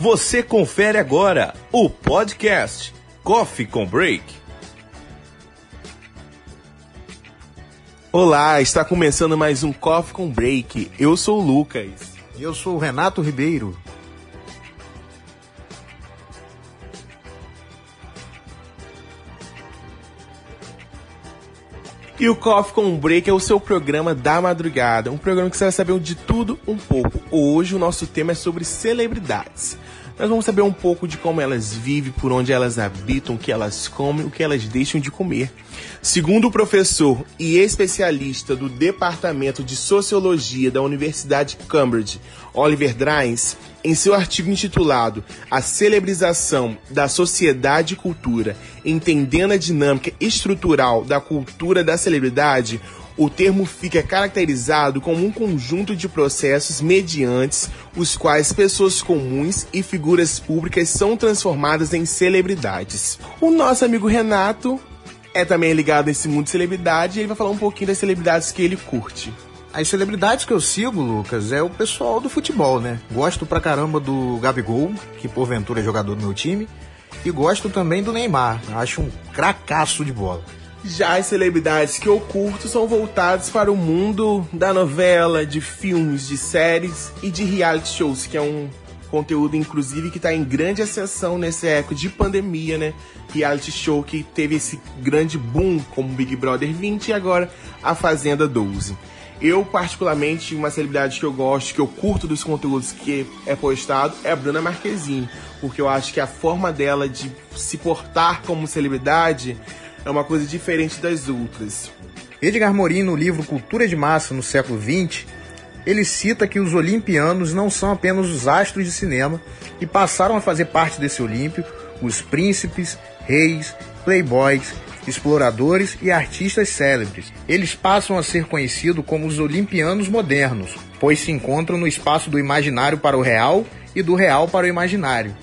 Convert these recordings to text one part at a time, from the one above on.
Você confere agora o podcast Coffee com Break. Olá, está começando mais um Coffee com Break. Eu sou o Lucas. Eu sou o Renato Ribeiro. E o Coffee com Break é o seu programa da madrugada, um programa que você vai saber de tudo um pouco. Hoje o nosso tema é sobre celebridades. Nós vamos saber um pouco de como elas vivem, por onde elas habitam, o que elas comem, o que elas deixam de comer. Segundo o professor e especialista do Departamento de Sociologia da Universidade Cambridge, Oliver Drynes, em seu artigo intitulado A Celebrização da Sociedade e Cultura, entendendo a dinâmica estrutural da cultura da celebridade, o termo fica caracterizado como um conjunto de processos mediantes os quais pessoas comuns e figuras públicas são transformadas em celebridades. O nosso amigo Renato é também ligado nesse mundo de celebridade e ele vai falar um pouquinho das celebridades que ele curte. As celebridades que eu sigo, Lucas, é o pessoal do futebol, né? Gosto pra caramba do Gabigol, que porventura é jogador do meu time, e gosto também do Neymar. Acho um cracaço de bola. Já as celebridades que eu curto são voltadas para o mundo da novela, de filmes, de séries e de reality shows, que é um conteúdo, inclusive, que está em grande ascensão nesse época de pandemia, né? Reality show que teve esse grande boom, como Big Brother 20 e agora A Fazenda 12. Eu, particularmente, uma celebridade que eu gosto, que eu curto dos conteúdos que é postado, é a Bruna Marquezine, porque eu acho que a forma dela de se portar como celebridade é uma coisa diferente das outras. Edgar Morin, no livro Cultura de Massa no século XX, ele cita que os olimpianos não são apenas os astros de cinema e passaram a fazer parte desse Olímpio os príncipes, reis, playboys, exploradores e artistas célebres. Eles passam a ser conhecidos como os olimpianos modernos, pois se encontram no espaço do imaginário para o real e do real para o imaginário.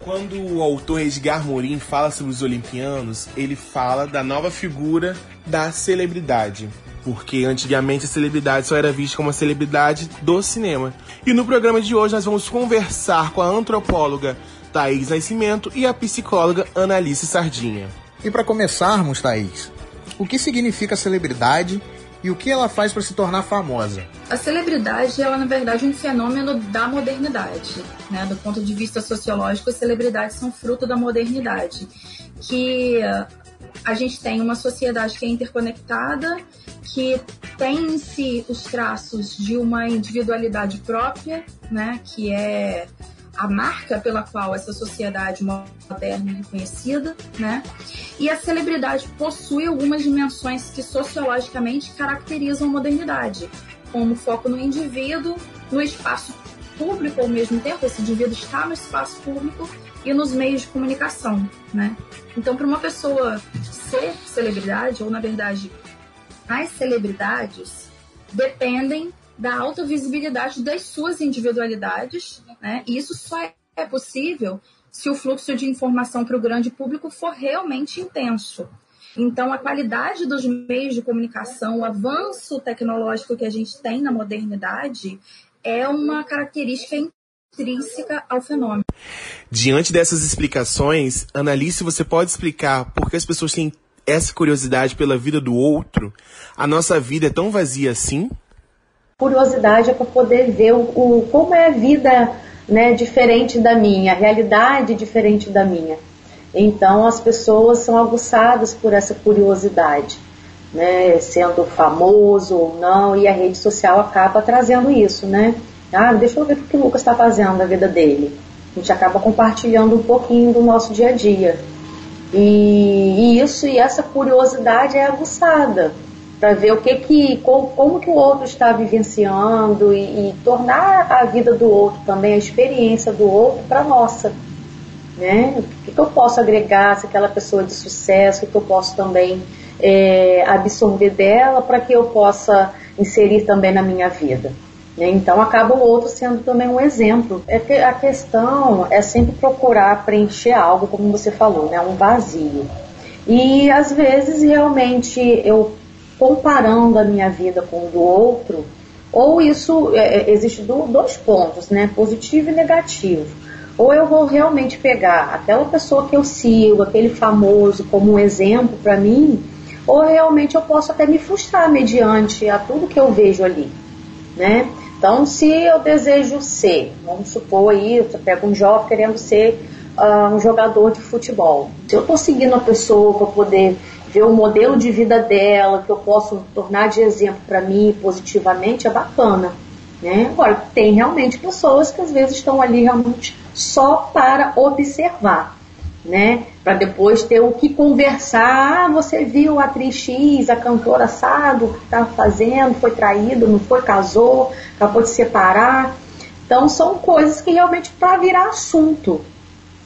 Quando o autor Edgar Morin fala sobre os olimpianos, ele fala da nova figura da celebridade. Porque antigamente a celebridade só era vista como uma celebridade do cinema. E no programa de hoje nós vamos conversar com a antropóloga Thaís Nascimento e a psicóloga Analice Sardinha. E para começarmos, Thaís, o que significa celebridade e o que ela faz para se tornar famosa? A celebridade ela na verdade um fenômeno da modernidade, né? Do ponto de vista sociológico, as celebridades são fruto da modernidade, que a gente tem uma sociedade que é interconectada, que tem em si os traços de uma individualidade própria, né? Que é a marca pela qual essa sociedade moderna é reconhecida, né? E a celebridade possui algumas dimensões que sociologicamente caracterizam a modernidade, como foco no indivíduo, no espaço público ao mesmo tempo, esse indivíduo está no espaço público e nos meios de comunicação, né? Então, para uma pessoa ser celebridade, ou na verdade, as celebridades dependem da alta visibilidade das suas individualidades, né? E isso só é possível se o fluxo de informação para o grande público for realmente intenso. Então, a qualidade dos meios de comunicação, o avanço tecnológico que a gente tem na modernidade é uma característica intrínseca ao fenômeno. Diante dessas explicações, Annalise, você pode explicar por que as pessoas têm essa curiosidade pela vida do outro? A nossa vida é tão vazia assim? Curiosidade é para poder ver o, o, como é a vida né, diferente da minha, a realidade diferente da minha. Então as pessoas são aguçadas por essa curiosidade, né, sendo famoso ou não, e a rede social acaba trazendo isso, né? Ah, deixa eu ver o que o Lucas está fazendo na vida dele. A gente acaba compartilhando um pouquinho do nosso dia a dia. E, e isso e essa curiosidade é aguçada para ver o que que como, como, que o outro está vivenciando e, e, tornar a vida do outro também a experiência do outro para nossa né? O que, que, eu posso agregar se aquela pessoa de sucesso o que eu posso também é, absorver dela para que eu possa inserir também na minha vida né? então acaba o outro sendo também um exemplo. É que a questão é sempre procurar preencher algo como você falou né? Um vazio. E às vezes realmente eu comparando a minha vida com o do outro, Ou isso, é, é existe do, dois pontos, né? Positivo e negativo. Ou eu vou realmente pegar aquela pessoa que eu sigo, aquele famoso, como um exemplo para mim, ou realmente eu posso até me frustrar mediante a tudo que eu vejo ali, né? Então, se eu desejo ser, vamos supor aí, eu pego um jovem querendo ser uh, um jogador de futebol. Se eu estou seguindo a pessoa para poder ver o modelo de vida dela, que eu posso tornar de exemplo para mim positivamente, é bacana. Né? Agora, tem realmente pessoas que às vezes estão ali realmente só para observar, né? Para depois ter o que conversar. Ah, você viu a atriz X, a cantora assado, o que estava fazendo, foi traído, não foi, casou, acabou de separar. Então, são coisas que realmente para virar assunto,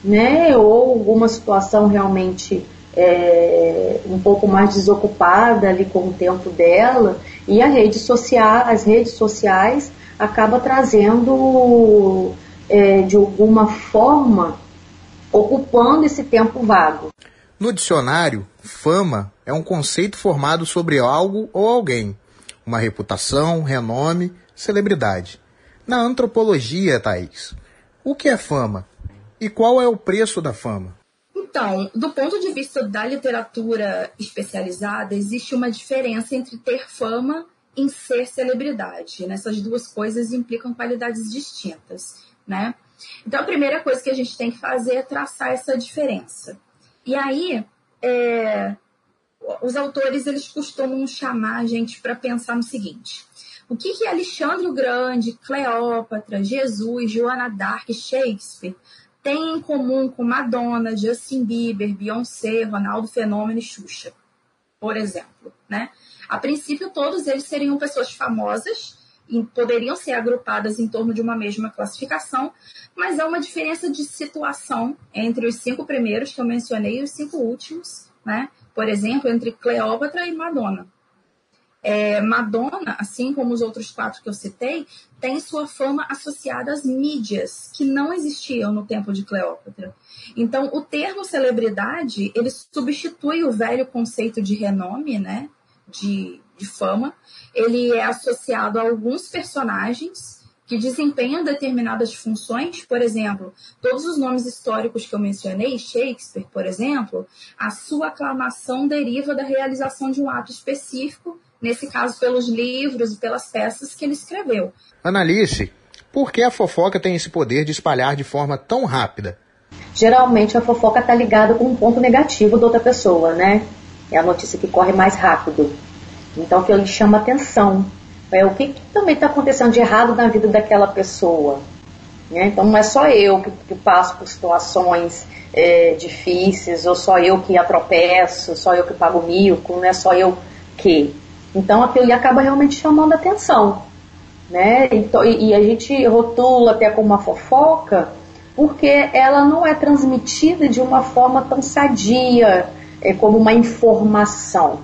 né? Ou alguma situação realmente é, um pouco mais desocupada ali com o tempo dela. E a rede social, as redes sociais acaba trazendo é, de alguma forma ocupando esse tempo vago. No dicionário, fama é um conceito formado sobre algo ou alguém, uma reputação, renome, celebridade. Na antropologia, Thaís, o que é fama? E qual é o preço da fama? Então, do ponto de vista da literatura especializada, existe uma diferença entre ter fama em ser celebridade. Essas duas coisas implicam qualidades distintas, né? Então, a primeira coisa que a gente tem que fazer é traçar essa diferença. E aí, é, os autores eles costumam chamar a gente para pensar no seguinte: o que, que Alexandre o Grande, Cleópatra, Jesus, Joana Dark, Shakespeare têm em comum com Madonna, Justin Bieber, Beyoncé, Ronaldo Fenômeno e Xuxa, por exemplo, né? A princípio, todos eles seriam pessoas famosas e poderiam ser agrupadas em torno de uma mesma classificação, mas há uma diferença de situação entre os cinco primeiros que eu mencionei e os cinco últimos, né? Por exemplo, entre Cleópatra e Madonna. É, Madonna, assim como os outros quatro que eu citei, tem sua fama associada às mídias, que não existiam no tempo de Cleópatra. Então, o termo celebridade, ele substitui o velho conceito de renome, né? de, de fama. Ele é associado a alguns personagens que desempenham determinadas funções, por exemplo, todos os nomes históricos que eu mencionei, Shakespeare, por exemplo, a sua aclamação deriva da realização de um ato específico, nesse caso pelos livros e pelas peças que ele escreveu. Analice, por que a fofoca tem esse poder de espalhar de forma tão rápida? Geralmente a fofoca está ligada com um ponto negativo da outra pessoa, né? É a notícia que corre mais rápido. Então, que ele chama atenção. É, o que, que também está acontecendo de errado na vida daquela pessoa? Né? Então, não é só eu que, que passo por situações é, difíceis, ou só eu que atropeço, só eu que pago mico, não é só eu que. Então, aquilo acaba realmente chamando atenção. Né? Então, e, e a gente rotula até como uma fofoca, porque ela não é transmitida de uma forma tão sadia, é, como uma informação.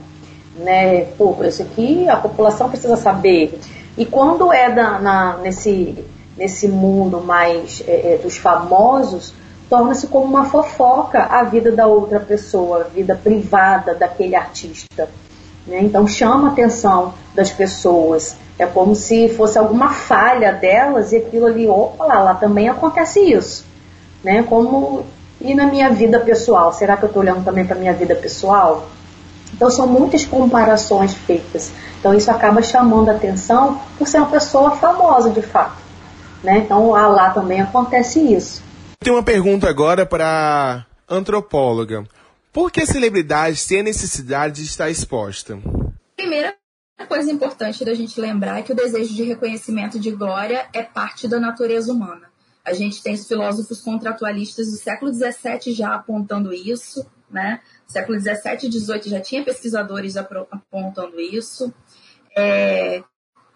Né? Pô, isso aqui a população precisa saber. E quando é da, na, nesse, nesse mundo mais é, é, dos famosos, torna-se como uma fofoca a vida da outra pessoa, a vida privada daquele artista. Né? Então chama a atenção das pessoas. É como se fosse alguma falha delas e aquilo ali, opa, lá, lá também acontece isso. Né? Como e na minha vida pessoal? Será que eu estou olhando também para minha vida pessoal? Então são muitas comparações feitas. Então isso acaba chamando a atenção por ser uma pessoa famosa de fato. Né? Então lá também acontece isso. Tem uma pergunta agora para antropóloga. Por que a celebridade tem a necessidade de estar exposta? Primeira coisa importante da gente lembrar é que o desejo de reconhecimento de glória é parte da natureza humana. A gente tem os filósofos contratualistas do século XVII já apontando isso, né? Século XVII e XVIII já tinha pesquisadores apontando isso. É,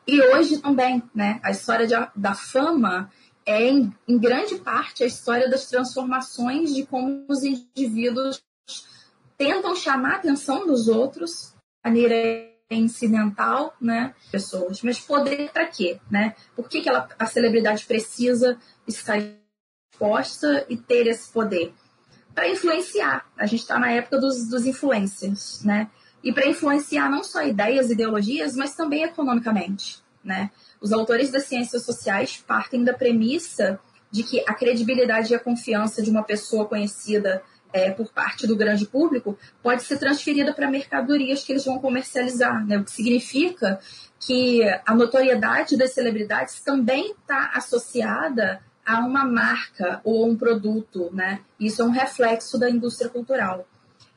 e hoje também, né? A história de, da fama é, em, em, grande parte, a história das transformações de como os indivíduos tentam chamar a atenção dos outros de maneira incidental, né? Pessoas. Mas poder para quê, né? Por que, que ela, a celebridade precisa estar exposta e ter esse poder? Para influenciar. A gente está na época dos, dos influencers, né? E para influenciar não só ideias, ideologias, mas também economicamente. né? Os autores das ciências sociais partem da premissa de que a credibilidade e a confiança de uma pessoa conhecida é, por parte do grande público pode ser transferida para mercadorias que eles vão comercializar, né? O que significa que a notoriedade das celebridades também está associada a uma marca ou um produto, né? Isso é um reflexo da indústria cultural.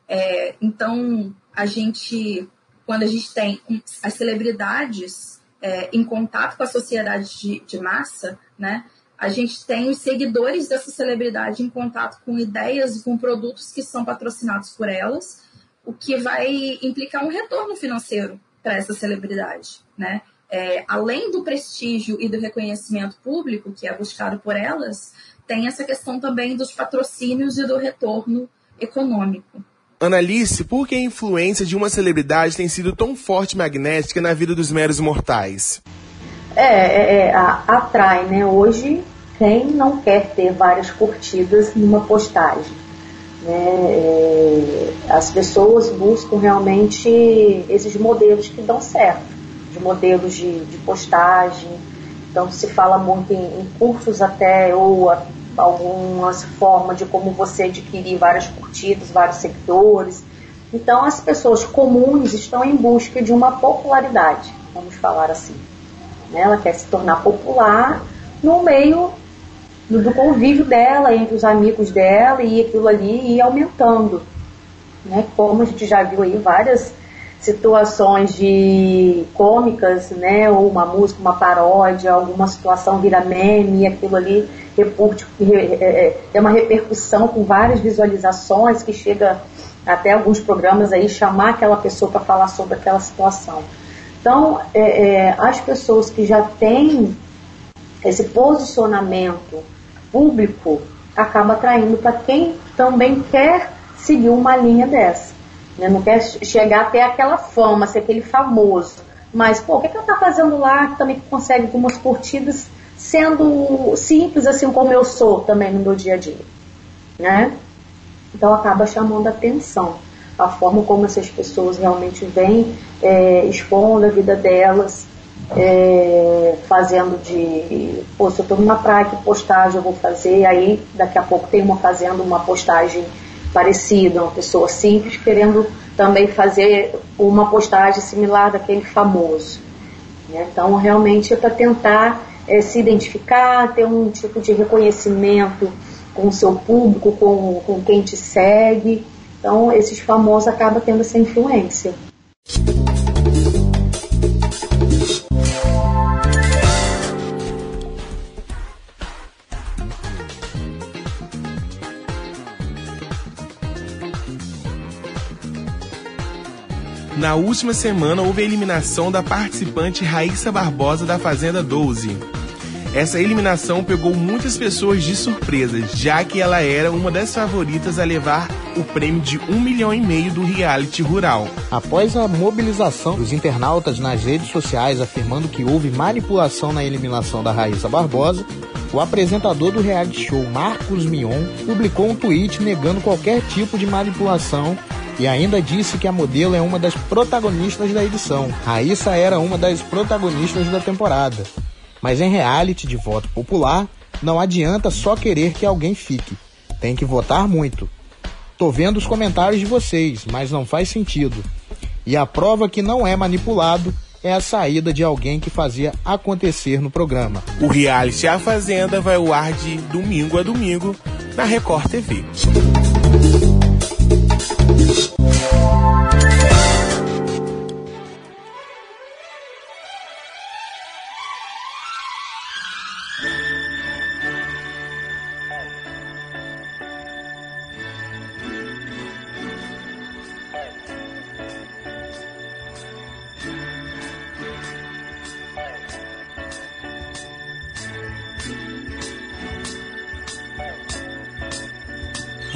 É, então, a gente, quando a gente tem as celebridades é, em contato com a sociedade de, de, massa, né? A gente tem os seguidores dessa celebridade em contato com ideias e com produtos que são patrocinados por elas, o que vai implicar um retorno financeiro para essa celebridade, né? É, além do prestígio e do reconhecimento público que é buscado por elas, tem essa questão também dos patrocínios e do retorno econômico. Analice, por que a influência de uma celebridade tem sido tão forte e magnética na vida dos meros mortais? É, é, é atrai, né? Hoje, quem não quer ter várias curtidas numa postagem? Né? É, as pessoas buscam realmente esses modelos que dão certo, de modelos de, de postagem. Então, se fala muito em, em cursos até, ou a, alguma forma de como você adquirir várias curtidas, vários seguidores. Então, as pessoas comuns estão em busca de uma popularidade, vamos falar assim. Né? Ela quer se tornar popular no meio do convívio dela, entre os amigos dela, e aquilo ali ir aumentando. Né? Como a gente já viu aí várias situações de cômicas, né, ou uma música, uma paródia, alguma situação vira meme e aquilo ali repercute, é, é, uma repercussão com várias visualizações que chega até alguns programas aí chamar aquela pessoa para falar sobre aquela situação. Então, é, é, as pessoas que já têm esse posicionamento público acaba atraindo para quem também quer seguir uma linha dessa. Né? Não quer chegar até aquela fama, ser aquele famoso. Mas, pô, o que, que ela está fazendo lá que também consegue algumas curtidas sendo simples assim como eu sou também no meu dia a dia, né? Então acaba chamando atenção a forma como essas pessoas realmente vêm é, expondo a vida delas, é, fazendo de, pô, se eu estou numa praia, que postagem eu vou fazer? Aí daqui a pouco tem uma fazendo uma postagem parecida, uma pessoa simples querendo também fazer uma postagem similar daquele famoso. Né? Então realmente é para tentar é, se identificar, ter um tipo de reconhecimento com o seu público, com, com quem te segue. Então, esses famosos acabam tendo essa influência. Na última semana houve a eliminação da participante Raíssa Barbosa da Fazenda 12. Essa eliminação pegou muitas pessoas de surpresa, já que ela era uma das favoritas a levar o prêmio de um milhão e meio do reality rural. Após a mobilização dos internautas nas redes sociais afirmando que houve manipulação na eliminação da Raíssa Barbosa, o apresentador do reality show Marcos Mion publicou um tweet negando qualquer tipo de manipulação e ainda disse que a modelo é uma das protagonistas da edição. Raíssa era uma das protagonistas da temporada. Mas em reality de voto popular, não adianta só querer que alguém fique. Tem que votar muito. Tô vendo os comentários de vocês, mas não faz sentido. E a prova que não é manipulado é a saída de alguém que fazia acontecer no programa. O reality A Fazenda vai ao ar de domingo a domingo na Record TV.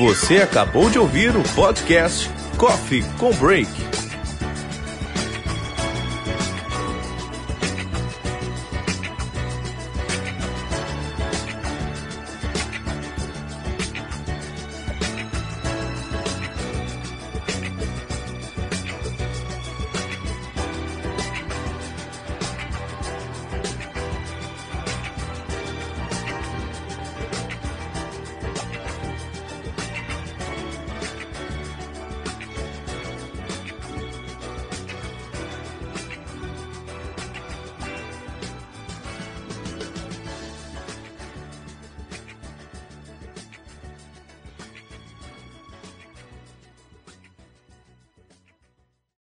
Você acabou de ouvir o podcast Coffee com Break